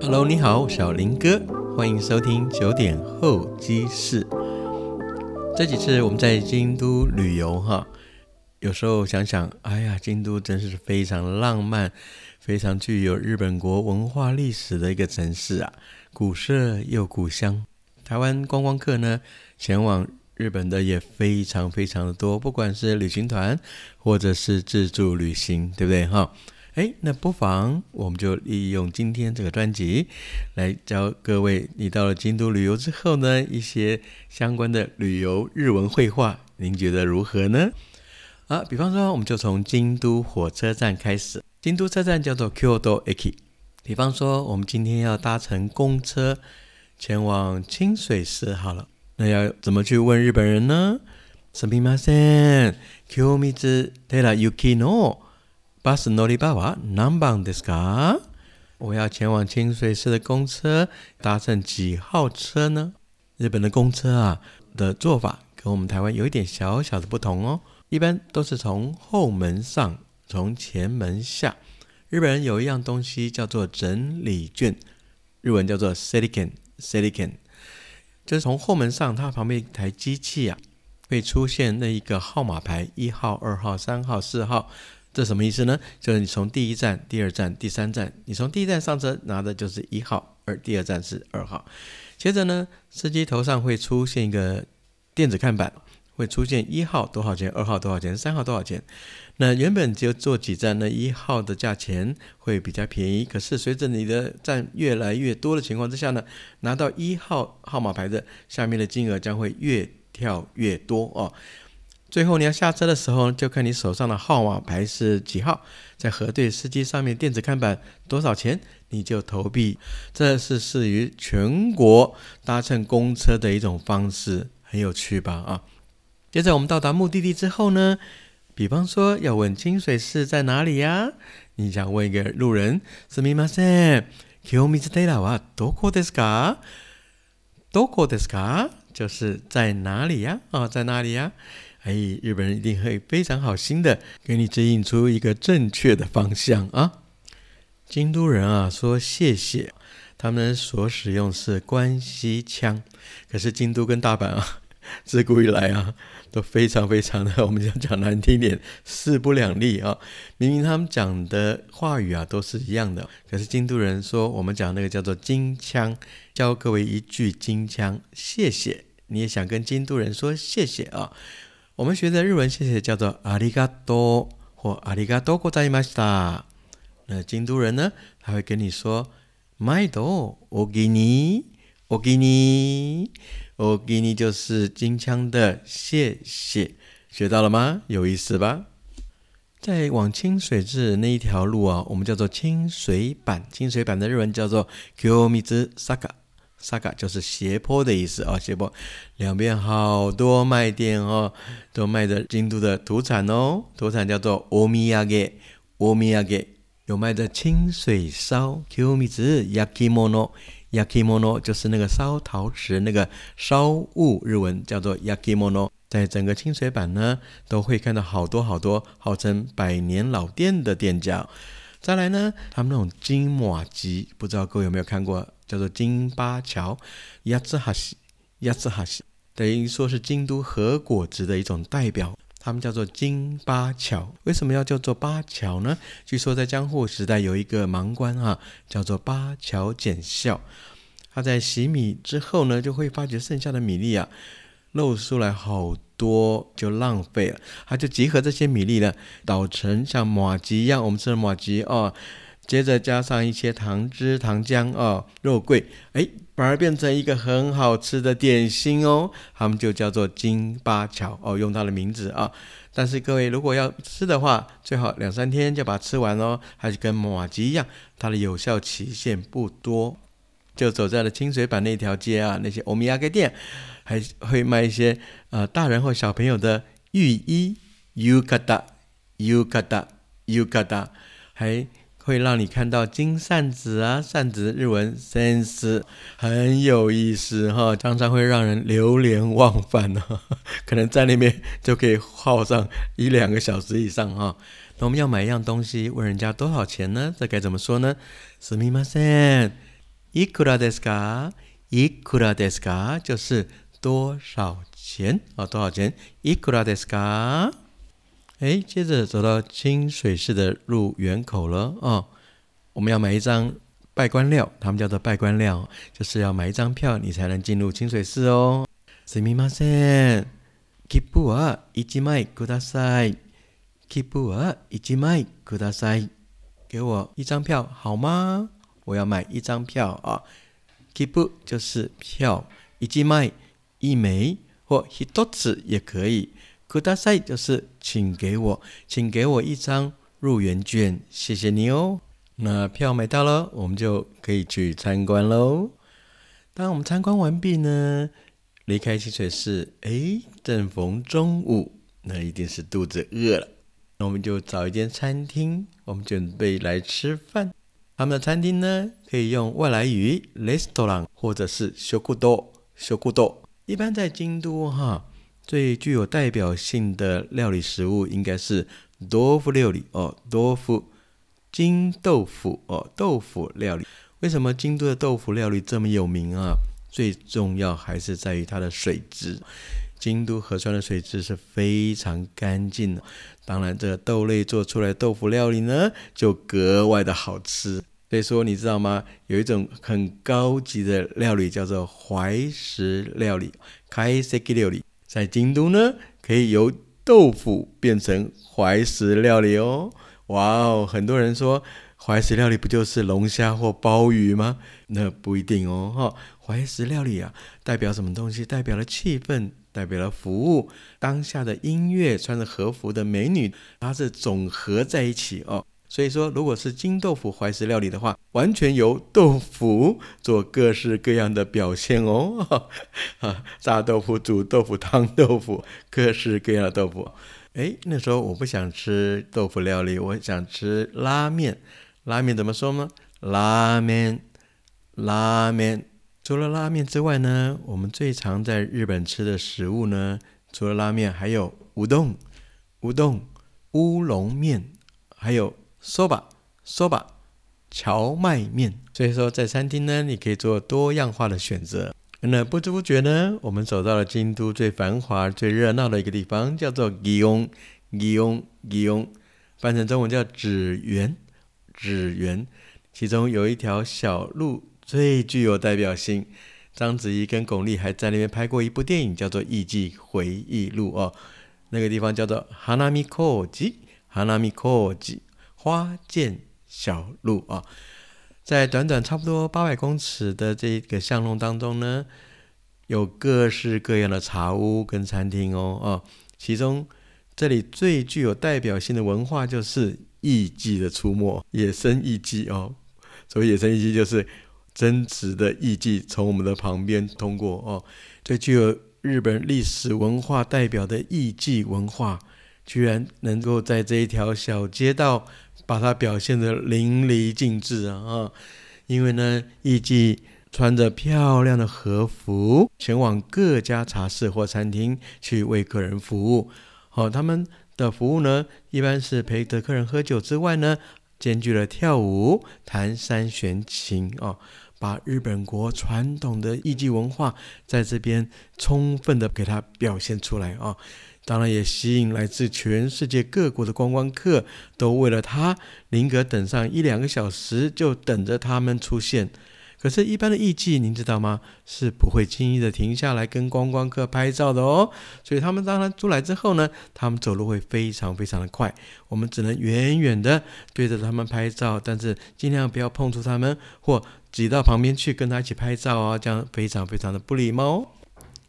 Hello，你好，小林哥，欢迎收听九点候机室。这几次我们在京都旅游哈，有时候想想，哎呀，京都真是非常浪漫、非常具有日本国文化历史的一个城市啊，古色又古香。台湾观光客呢，前往日本的也非常非常的多，不管是旅行团或者是自助旅行，对不对哈？哎，那不妨我们就利用今天这个专辑，来教各位，你到了京都旅游之后呢，一些相关的旅游日文绘画，您觉得如何呢？啊，比方说，我们就从京都火车站开始，京都车站叫做 Kyoto Eki。比方说，我们今天要搭乘公车前往清水寺，好了，那要怎么去问日本人呢？すみません、清水寺行きの。 巴士诺里巴瓦南邦ですか？我要前往清水寺的公车，搭乘几号车呢？日本的公车啊的做法跟我们台湾有一点小小的不同哦。一般都是从后门上，从前门下。日本人有一样东西叫做整理券，日文叫做 seiken，seiken，就是从后门上，它旁边一台机器啊，会出现那一个号码牌，一号、二号、三号、四号。 这什么意思呢？就是你从第一站、第二站、第三站，你从第一站上车拿的就是一号，而第二站是二号。接着呢，司机头上会出现一个电子看板，会出现一号多少钱，二号多少钱，三号多少钱。那原本就坐几站，那一号的价钱会比较便宜。可是随着你的站越来越多的情况之下呢，拿到一号号码牌的下面的金额将会越跳越多哦。最后你要下车的时候，就看你手上的号码牌是几号，再核对司机上面电子看板多少钱，你就投币。这是适于全国搭乘公车的一种方式，很有趣吧？啊！接着我们到达目的地之后呢，比方说要问清水寺在哪里呀？你想问一个路人，すみません、清水寺はどこですか？どこですか？就是在哪里呀？啊，在哪里呀？ 哎，日本人一定会非常好心的给你指引出一个正确的方向啊！京都人啊说谢谢，他们所使用是关西腔，可是京都跟大阪啊，自古以来啊都非常非常的，我们讲讲难听点，势不两立啊！明明他们讲的话语啊都是一样的，可是京都人说我们讲那个叫做京腔，教各位一句京腔，谢谢，你也想跟京都人说谢谢啊！我们学的日文谢谢叫做阿里嘎多或阿里嘎多ございました。那京都人呢，他会跟你说毎度おぎにおぎにおぎに就是京腔的谢谢，学到了吗？有意思吧？在往清水寺那一条路啊，我们叫做清水板，清水板的日文叫做 Kyomizu Saka。 萨嘎就是斜坡的意思啊，斜坡两边好多卖店哦，都卖的京都的土产哦，土产叫做欧米亚给，欧米亚给有卖的清水烧，Q 米子 yakimono，yakimono 就是那个烧陶瓷那个烧物，日文叫做 yakimono，在整个清水版呢，都会看到好多好多号称百年老店的店家。再来呢，他们那种金马吉，不知道各位有没有看过？叫做金巴桥，鸭子哈西，鸭子哈西，等于说是京都和果子的一种代表。他们叫做金巴桥。为什么要叫做巴桥呢？据说在江户时代有一个盲官啊，叫做巴桥检校。他在洗米之后呢，就会发觉剩下的米粒啊，漏出来好多，就浪费了。他就集合这些米粒呢，捣成像马吉一样，我们吃的马吉哦。接着加上一些糖汁、糖浆哦，肉桂，哎，反而变成一个很好吃的点心哦。他们就叫做金八桥哦，用它的名字啊。但是各位如果要吃的话，最好两三天就把它吃完哦。还是跟马吉一样，它的有效期限不多。就走在了清水板那条街啊，那些欧米亚给店还会卖一些呃大人或小朋友的浴衣，yukata，yukata，yukata，还。会让你看到金扇子啊，扇子日文 sense 很有意思哈，常常会让人流连忘返呢，可能在那边就可以耗上一两个小时以上哈。那我们要买一样东西，问人家多少钱呢？这该怎么说呢？すみません、 いくらですか？いくらですか？就是多少钱啊？多少钱？いくらですか？ 哎，接着走到清水寺的入园口了啊！我们要买一张拜官料，他们叫做拜官料，就是要买一张票，你才能进入清水寺哦。すみません。切符は一枚ください。切符は一枚ください。给我一张票好吗？我要买一张票啊。切符就是票，一枚一枚或一つ也可以。 ください就是请给我，请给我一张入园券，谢谢你哦。那票买到了，我们就可以去参观喽。当我们参观完毕呢，离开清水寺，哎，正逢中午，那一定是肚子饿了。那我们就找一间餐厅，我们准备来吃饭。他们的餐厅呢，可以用外来语 restaurant 或者是修古多修古多。一般在京都哈， 最具有代表性的料理食物应该是豆腐料理哦，豆腐。金豆腐哦，豆腐料理。为什么京都的豆腐料理这么有名啊？最重要还是在于它的水质。京都河川的水质是非常干净的。当然，这豆类做出来豆腐料理呢，就格外的好吃。所以说，你知道吗？有一种很高级的料理叫做怀石料理开石料理）。在京都呢，可以由豆腐变成怀石料理哦。哇哦，很多人说怀石料理不就是龙虾或鲍鱼吗？那不一定哦，哈！怀石料理啊，代表什么东西？代表了气氛，代表了服务，当下的音乐，穿着和服的美女，它是总合在一起哦。所以说，如果是金豆腐怀石料理的话，完全由豆腐做各式各样的表现哦，哈！炸豆腐、煮豆腐、汤豆腐，各式各样的豆腐。哎，那时候我不想吃豆腐料理，我想吃拉面。拉面怎么说呢？拉面，拉面。除了拉面之外呢，我们最常在日本吃的食物呢，除了拉面，还有乌冬、乌冬、乌龙面，还有说吧，说吧、荞麦面。所以说，在餐厅呢，你可以做多样化的选择。那不知不觉呢，我们走到了京都最繁华、最热闹的一个地方，叫做祇园。祇园，祇园，翻成中文叫紫园。紫园，其中有一条小路最具有代表性。章子怡跟巩俐还在那边拍过一部电影，叫做《艺伎回忆录》哦。那个地方叫做 Hanami Koji，Hanami Koji，花见小路啊。在短短差不多八百公尺的这个巷弄当中呢，有各式各样的茶屋跟餐厅哦哦，其中这里最具有代表性的文化就是艺伎的出没，野生艺伎哦。所谓野生艺伎，就是真实的艺伎从我们的旁边通过哦。最具有日本历史文化代表的艺伎文化，居然能够在这一条小街道。把它表现得淋漓尽致啊！啊，因为呢，艺伎穿着漂亮的和服，前往各家茶室或餐厅去为客人服务。好，他们的服务呢，一般是陪着客人喝酒之外呢，兼具了跳舞、弹三弦琴啊，把日本国传统的艺伎文化在这边充分的给它表现出来啊。当然也吸引来自全世界各国的观光客，都为了他宁可等上一两个小时，就等着他们出现。可是，一般的艺伎，您知道吗？是不会轻易的停下来跟观光客拍照的哦。所以，他们当然出来之后呢，他们走路会非常非常的快，我们只能远远的对着他们拍照，但是尽量不要碰触他们或挤到旁边去跟他一起拍照啊，这样非常非常的不礼貌哦。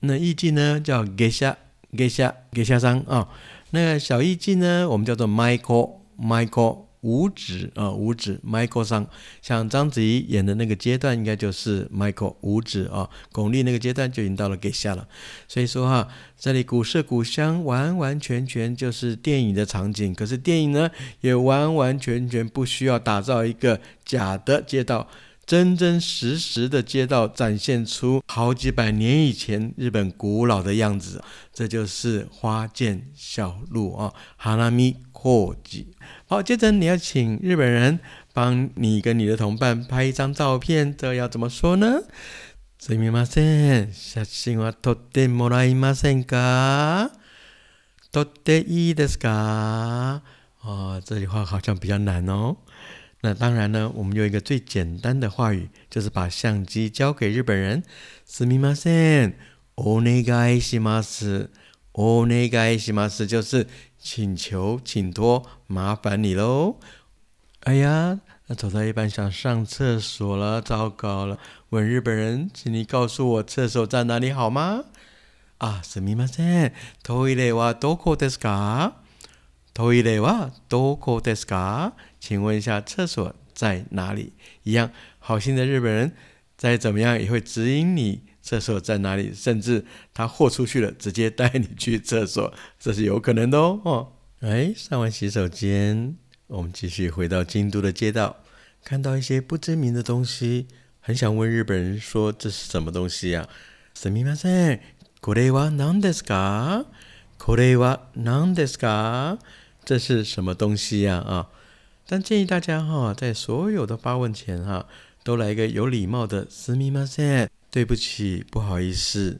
那艺伎呢，叫 Gesha。给下给下山啊，那个小艺伎呢，我们叫做 Michael Michael 五指啊五指 Michael 上，像章子怡演的那个阶段，应该就是 Michael 五指啊。巩俐那个阶段就已经到了给下了，所以说哈，这里古色古香，完完全全就是电影的场景。可是电影呢，也完完全全不需要打造一个假的街道。真真实实的街道展现出好几百年以前日本古老的样子，这就是花见小路啊，哈拉米阔吉。好，接着你要请日本人 帮你跟你的同伴拍一张照片，这要怎么说呢？すみません、写真は撮ってもらえませんか？撮っていいですか？哦，这句话好像比较难哦。 那当然呢，我们用一个最简单的话语，就是把相机交给日本人。すみません、お願いします。お願いします就是请求、请托、麻烦你喽。哎呀，那走到一半想上厕所了，糟糕了！问日本人，请你告诉我厕所在哪里好吗？啊，すみません、トイレはどこですか？トイレはどこですか？ 请问一下，厕所在哪里？一样，好心的日本人，再怎么样也会指引你。厕所在哪里？甚至他豁出去了，直接带你去厕所，这是有可能的哦。哦，哎，上完洗手间，我们继续回到京都的街道，看到一些不知名的东西，很想问日本人说这是什么东西呀？すみません、これは何ですか？これは何ですか？这是什么东西呀？啊， 但建议大家哈，在所有的发问前哈，都来一个有礼貌的すみません。对不起，不好意思，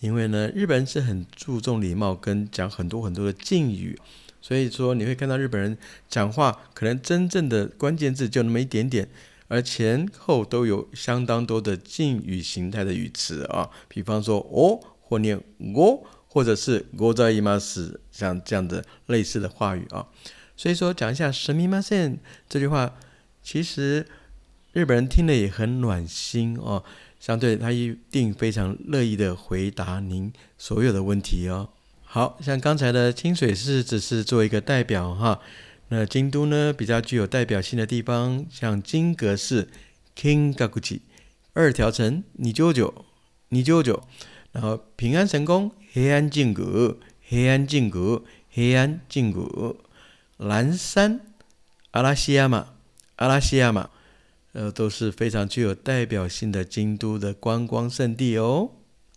因为呢，日本人是很注重礼貌，跟讲很多很多的敬语，所以说你会看到日本人讲话，可能真正的关键字就那么一点点，而前后都有相当多的敬语形态的语词啊，比方说哦，或念我，或者是我在伊玛斯，像这样的类似的话语啊， 所以说讲一下神秘马森这句话，其实日本人听了也很暖心哦。相对，他一定非常乐意的回答您所有的问题哦。好像刚才的清水寺只是做一个代表哈，那京都呢比较具有代表性的地方，像金阁寺 （Kingakuji）、二条城（你舅舅）、你舅舅，然后平安神宫（黑安净阁）、黑安净阁、黑安净阁、蓝山（阿拉西亚马）、阿拉西亚马。呃，都是非常具有代表性的京都的观光胜地哦。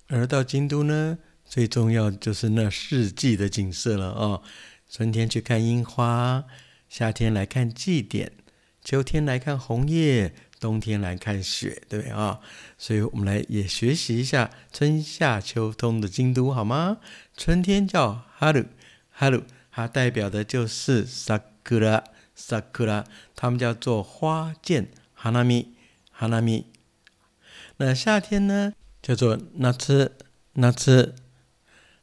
而到京都呢，最重要就是那四季的景色了啊。春天去看樱花，夏天来看祭典，秋天来看红叶，冬天来看雪，对不对啊？所以我们来也学习一下春夏秋冬的京都好吗？春天叫哈鲁哈鲁，它代表的就是 sakura sakura，它们叫做花见。hanami，hanami。那夏天呢，叫做 natsu，natsu。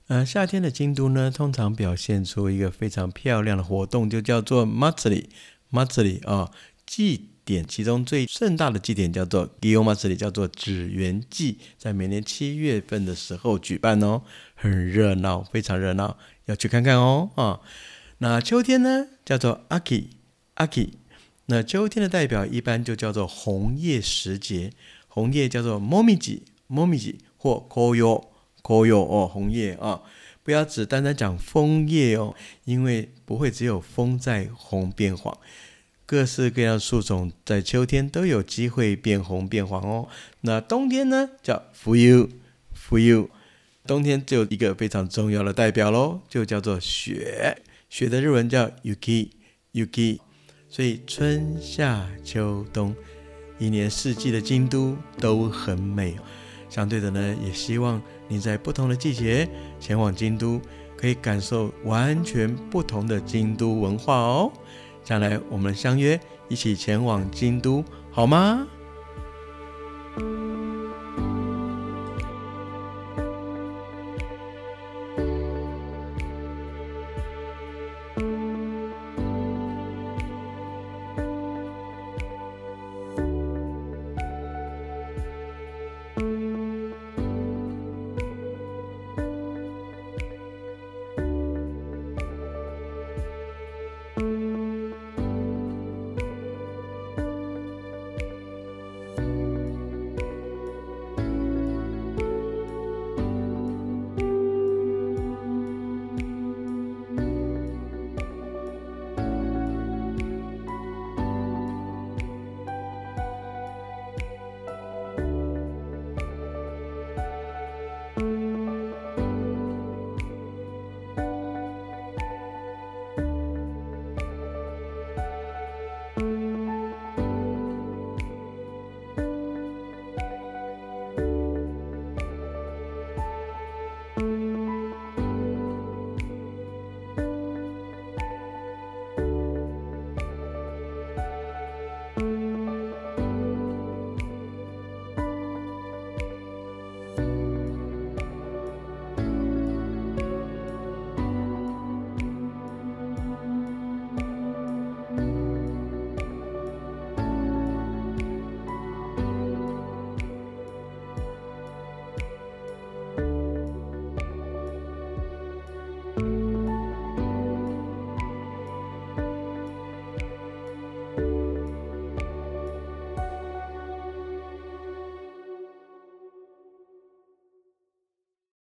呃，夏天的京都呢，通常表现出一个非常漂亮的活动，就叫做 matsuri，matsuri 啊，祭典。其中最盛大的祭典叫做 Gyo m a s i 叫做纸园祭，在每年七月份的时候举办哦，很热闹，非常热闹，要去看看哦啊。那秋天呢，叫做 aki，aki。那秋天的代表一般就叫做红叶时节，红叶叫做 momiji momiji 或 koyo koyo 哦，红叶啊，不要只单单讲枫叶哦，因为不会只有枫在红变黄，各式各样树种在秋天都有机会变红变黄哦。那冬天呢，叫 fuyu fuyu，冬天只有一个非常重要的代表喽，就叫做雪，雪的日文叫 yuki yuki。所以春夏秋冬，一年四季的京都都很美。相对的呢，也希望你在不同的季节前往京都，可以感受完全不同的京都文化哦。将来我们相约一起前往京都，好吗？